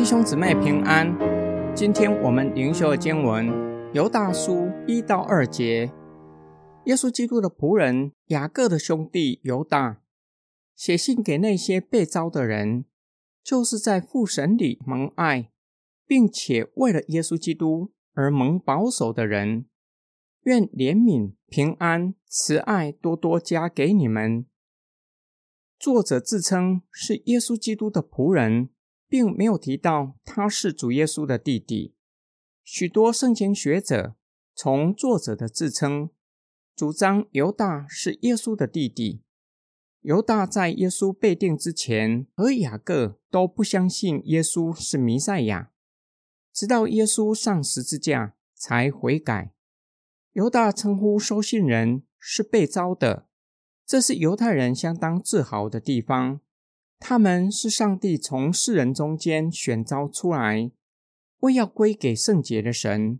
弟兄姊妹平安。今天我们灵修的经文《犹大书》一到二节。耶稣基督的仆人雅各的兄弟犹大写信给那些被招的人，就是在父神里蒙爱，并且为了耶稣基督而蒙保守的人。愿怜悯、平安、慈爱多多加给你们。作者自称是耶稣基督的仆人，并没有提到他是主耶稣的弟弟。许多圣经学者从作者的自称，主张犹大是耶稣的弟弟。犹大在耶稣被定之前，和雅各都不相信耶稣是弥赛亚，直到耶稣上十字架才悔改。犹大称呼收信人是被招的，这是犹太人相当自豪的地方。他们是上帝从世人中间选召出来，为要归给圣洁的神，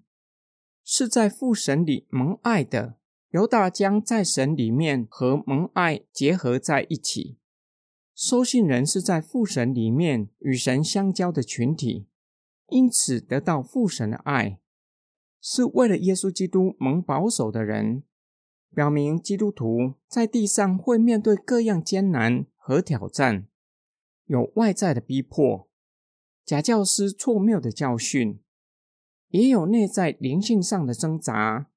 是在父神里蒙爱的。犹大将在神里面和蒙爱结合在一起。收信人是在父神里面与神相交的群体，因此得到父神的爱。是为了耶稣基督蒙保守的人，表明基督徒在地上会面对各样艰难和挑战，有外在的逼迫、假教师错谬的教训，也有内在灵性上的挣扎。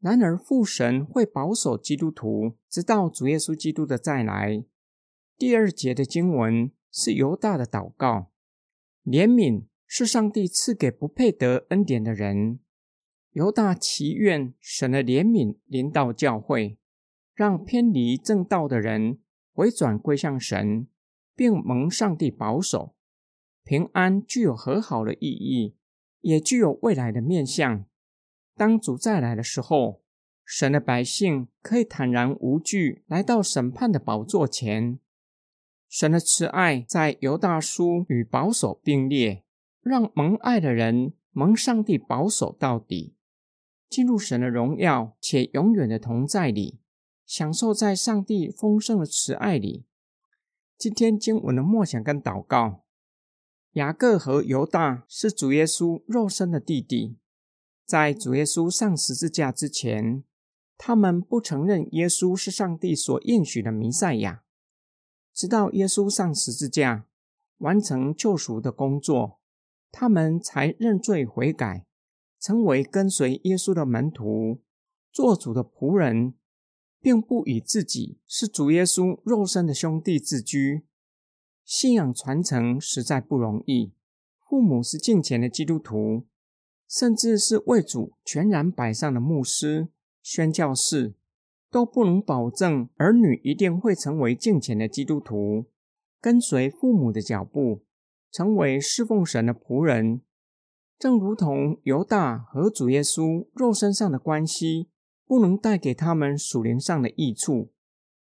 然而，父神会保守基督徒，直到主耶稣基督的再来。第二节的经文是犹大的祷告，怜悯是上帝赐给不配得恩典的人。犹大祈愿神的怜悯临到教会，让偏离正道的人回转归向神，并蒙上帝保守。平安具有和好的意义，也具有未来的面向。当主再来的时候，神的百姓可以坦然无惧来到审判的宝座前。神的慈爱在犹大书与保守并列，让蒙爱的人蒙上帝保守到底。进入神的荣耀且永远的同在里，享受在上帝丰盛的慈爱里。今天经文的默想跟祷告：雅各和犹大是主耶稣肉身的弟弟，在主耶稣上十字架之前，他们不承认耶稣是上帝所应许的弥赛亚。直到耶稣上十字架完成救赎的工作，他们才认罪悔改。成为跟随耶稣的门徒，做主的仆人，并不以自己是主耶稣肉身的兄弟自居。信仰传承实在不容易。父母是敬虔的基督徒，甚至是为主全然摆上的牧师、宣教士，都不能保证儿女一定会成为敬虔的基督徒，跟随父母的脚步，成为侍奉神的仆人。正如同犹大和主耶稣肉身上的关系，不能带给他们属灵上的益处，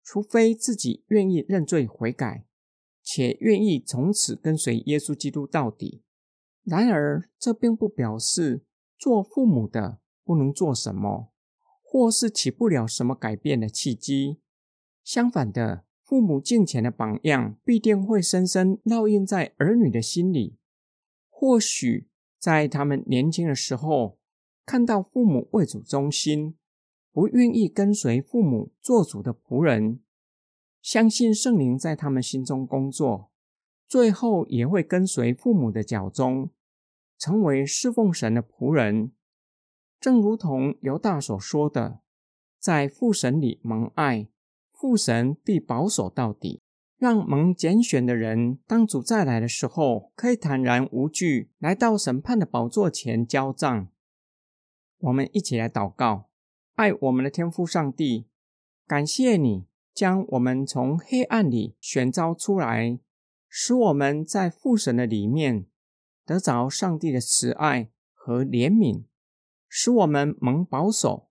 除非自己愿意认罪悔改，且愿意从此跟随耶稣基督到底。然而，这并不表示做父母的不能做什么，或是起不了什么改变的契机。相反的，父母敬虔的榜样必定会深深烙印在儿女的心里。或许。在他们年轻的时候，看到父母为主忠心，不愿意跟随父母做主的仆人，相信圣灵在他们心中工作，最后也会跟随父母的脚中，成为侍奉神的仆人。正如同犹大所说的，在父神里蒙爱，父神必保守到底。让蒙拣选的人，当主再来的时候，可以坦然无惧来到审判的宝座前交账。我们一起来祷告：爱我们的天父上帝，感谢你将我们从黑暗里选召出来，使我们在父神的里面得着上帝的慈爱和怜悯，使我们蒙保守。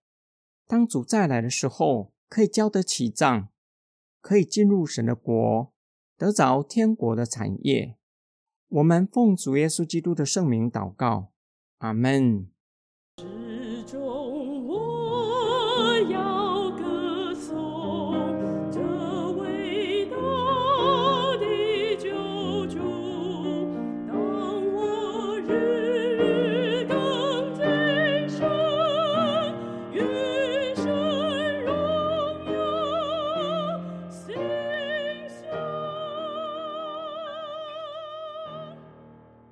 当主再来的时候，可以交得起账。可以进入神的国，得着天国的产业。我们奉主耶稣基督的圣名祷告，阿门。